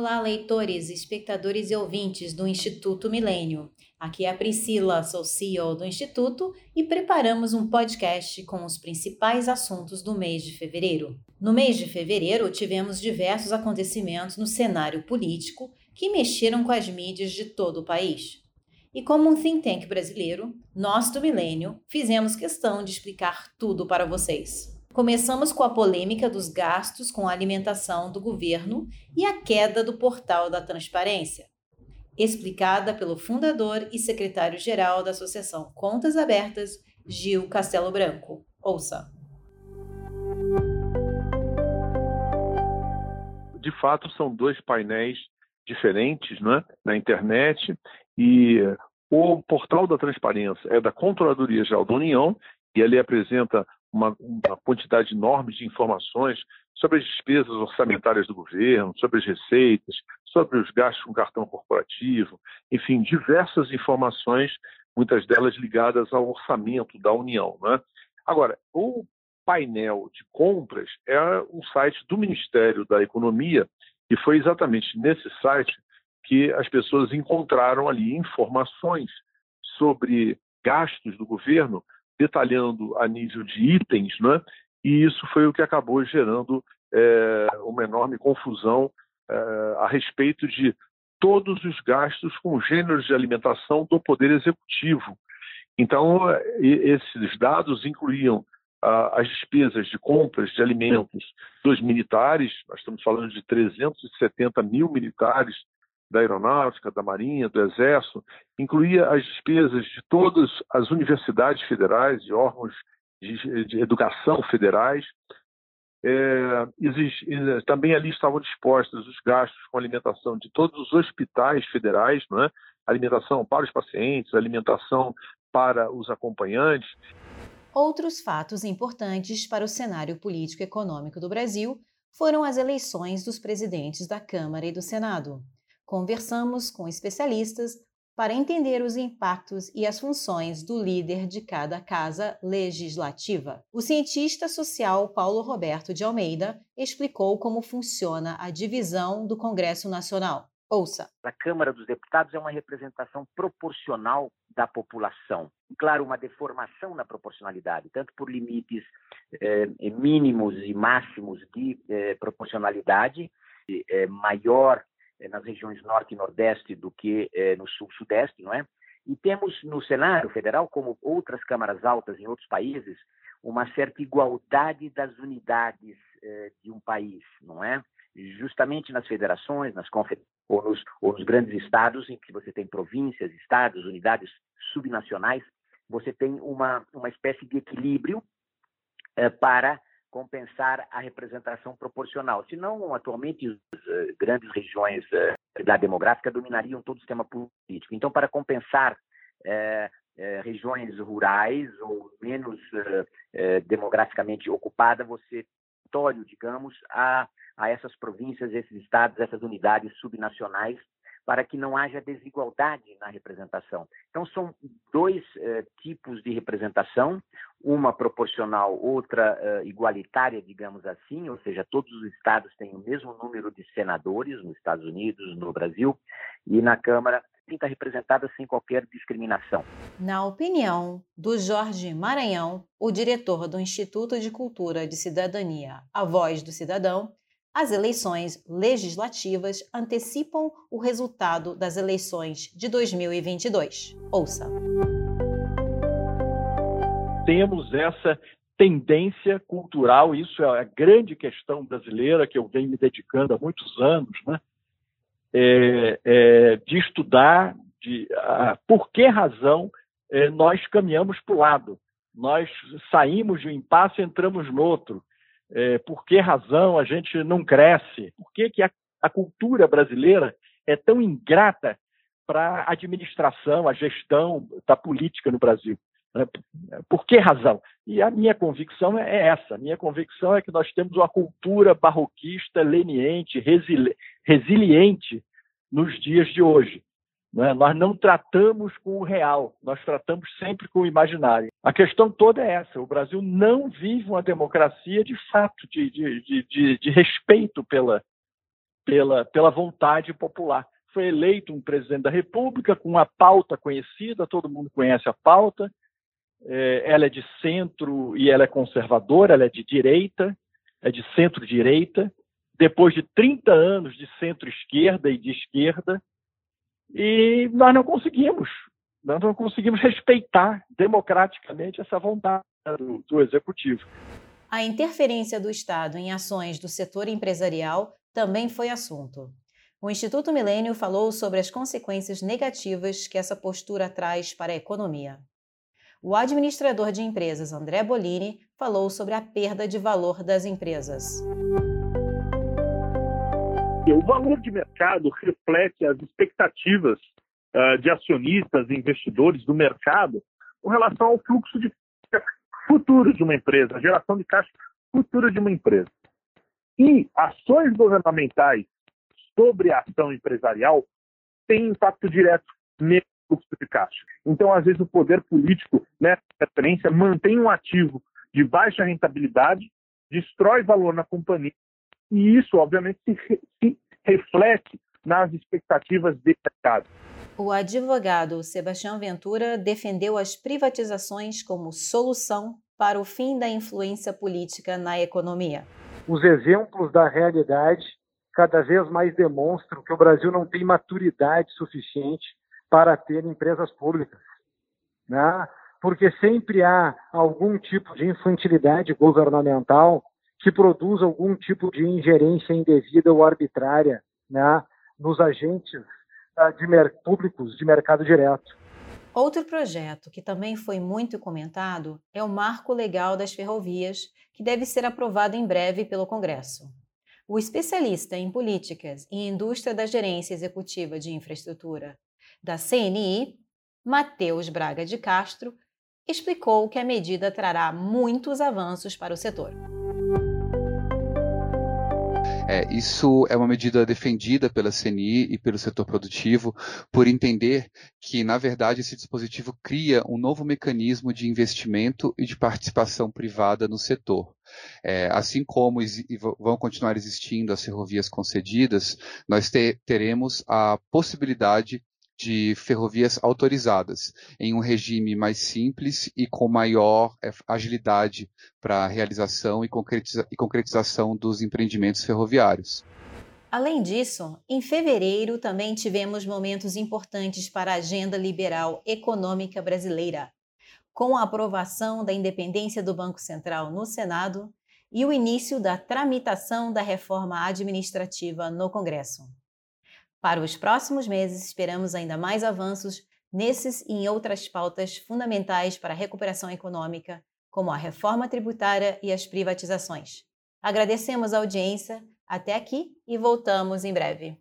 Olá, leitores, espectadores e ouvintes do Instituto Milênio. Aqui é a Priscila, sou CEO do Instituto e preparamos um podcast com os principais assuntos do mês de fevereiro. No mês de fevereiro, tivemos diversos acontecimentos no cenário político que mexeram com as mídias de todo o país. E como um think tank brasileiro, nós do Milênio fizemos questão de explicar tudo para vocês. Começamos com a polêmica dos gastos com a alimentação do governo e a queda do portal da transparência, explicada pelo fundador e secretário-geral da Associação Contas Abertas, Gil Castelo Branco. Ouça. De fato, são dois painéis diferentes né, na internet e o portal da transparência é da Controladoria Geral da União e ele apresenta uma, uma quantidade enorme de informações sobre as despesas orçamentárias do governo, sobre as receitas, sobre os gastos com cartão corporativo, enfim, diversas informações, muitas delas ligadas ao orçamento da União. Né? Agora, o painel de compras é um site do Ministério da Economia e foi exatamente nesse site que as pessoas encontraram ali informações sobre gastos do governo detalhando a nível de itens, né? e isso foi o que acabou gerando é, uma enorme confusão é, a respeito de todos os gastos com gêneros de alimentação do Poder Executivo. Então, esses dados incluíam as despesas de compras de alimentos dos militares, nós estamos falando de 370 mil militares da Aeronáutica, da Marinha, do Exército, incluía as despesas de todas as universidades federais e órgãos de, de educação federais. É, existe, também ali estavam dispostos os gastos com alimentação de todos os hospitais federais, não é? alimentação para os pacientes, alimentação para os acompanhantes. Outros fatos importantes para o cenário político e econômico do Brasil foram as eleições dos presidentes da Câmara e do Senado. Conversamos com especialistas para entender os impactos e as funções do líder de cada casa legislativa. O cientista social Paulo Roberto de Almeida explicou como funciona a divisão do Congresso Nacional. Ouça. A Câmara dos Deputados é uma representação proporcional da população. Claro, uma deformação na proporcionalidade, tanto por limites eh, mínimos e máximos de eh, proporcionalidade, eh, maior nas regiões norte e nordeste do que eh, no sul-sudeste, não é? E temos no cenário federal, como outras câmaras altas em outros países, uma certa igualdade das unidades eh, de um país, não é? Justamente nas federações, nas ou nos, ou nos grandes estados, em que você tem províncias, estados, unidades subnacionais, você tem uma, uma espécie de equilíbrio para compensar a representação proporcional. Senão, atualmente, as uh, grandes regiões uh, da demográfica dominariam todo o sistema político. Então, para compensar uh, regiões rurais ou menos demograficamente ocupadas, você tório, digamos, a, a essas províncias, esses estados, essas unidades subnacionais para que não haja desigualdade na representação. Então, são dois eh, tipos de representação, uma proporcional, outra eh, igualitária, digamos assim, ou seja, todos os estados têm o mesmo número de senadores, nos Estados Unidos, no Brasil, e na Câmara está representada sem qualquer discriminação. Na opinião do Jorge Maranhão, o diretor do Instituto de Cultura de Cidadania, A Voz do Cidadão, as eleições legislativas antecipam o resultado das eleições de 2022. Ouça. Temos essa tendência cultural, isso é a grande questão brasileira que eu venho me dedicando há muitos anos, né? É, é, de estudar de, a, por que razão é, nós caminhamos para o lado. Nós saímos de um impasse e entramos no outro é, por que razão a gente não cresce, por que, que a, a cultura brasileira é tão ingrata para a administração, a gestão da política no Brasil. Né? Por que razão? E a minha convicção é essa. A minha convicção é que nós temos uma cultura barroquista, leniente, resili resiliente nos dias de hoje. Né? Nós não tratamos com o real, nós tratamos sempre com o imaginário. A questão toda é essa: o Brasil não vive uma democracia de fato, de, de, de, de respeito pela, pela, pela vontade popular. Foi eleito um presidente da República com uma pauta conhecida, todo mundo conhece a pauta. É, ela é de centro e ela é conservadora, ela é de direita, é de centro-direita. Depois de 30 anos de centro-esquerda e de esquerda, e nós não conseguimos, nós não conseguimos respeitar democraticamente essa vontade do, do executivo. A interferência do Estado em ações do setor empresarial também foi assunto. O Instituto Milênio falou sobre as consequências negativas que essa postura traz para a economia. O administrador de empresas André Bolini falou sobre a perda de valor das empresas. O valor de mercado reflete as expectativas uh, de acionistas e investidores do mercado com relação ao fluxo de futuro de uma empresa, a geração de caixa futura de uma empresa. E ações governamentais sobre a ação empresarial têm impacto direto nesse fluxo de caixa. Então, às vezes, o poder político, nessa referência, mantém um ativo de baixa rentabilidade, destrói valor na companhia, e isso, obviamente, se, se reflete nas expectativas de mercado. O advogado Sebastião Ventura defendeu as privatizações como solução para o fim da influência política na economia. Os exemplos da realidade cada vez mais demonstram que o Brasil não tem maturidade suficiente para ter empresas públicas. Né? Porque sempre há algum tipo de infantilidade governamental que produz algum tipo de ingerência indevida ou arbitrária né, nos agentes uh, de públicos de mercado direto. Outro projeto que também foi muito comentado é o Marco Legal das Ferrovias, que deve ser aprovado em breve pelo Congresso. O especialista em políticas e indústria da gerência executiva de infraestrutura da CNI, Matheus Braga de Castro, explicou que a medida trará muitos avanços para o setor. É, isso é uma medida defendida pela CNI e pelo setor produtivo por entender que, na verdade, esse dispositivo cria um novo mecanismo de investimento e de participação privada no setor. É, assim como vão continuar existindo as ferrovias concedidas, nós te teremos a possibilidade de ferrovias autorizadas, em um regime mais simples e com maior é, agilidade para a realização e, concretiza e concretização dos empreendimentos ferroviários. Além disso, em fevereiro também tivemos momentos importantes para a agenda liberal econômica brasileira, com a aprovação da independência do Banco Central no Senado e o início da tramitação da reforma administrativa no Congresso. Para os próximos meses, esperamos ainda mais avanços nesses e em outras pautas fundamentais para a recuperação econômica, como a reforma tributária e as privatizações. Agradecemos a audiência até aqui e voltamos em breve.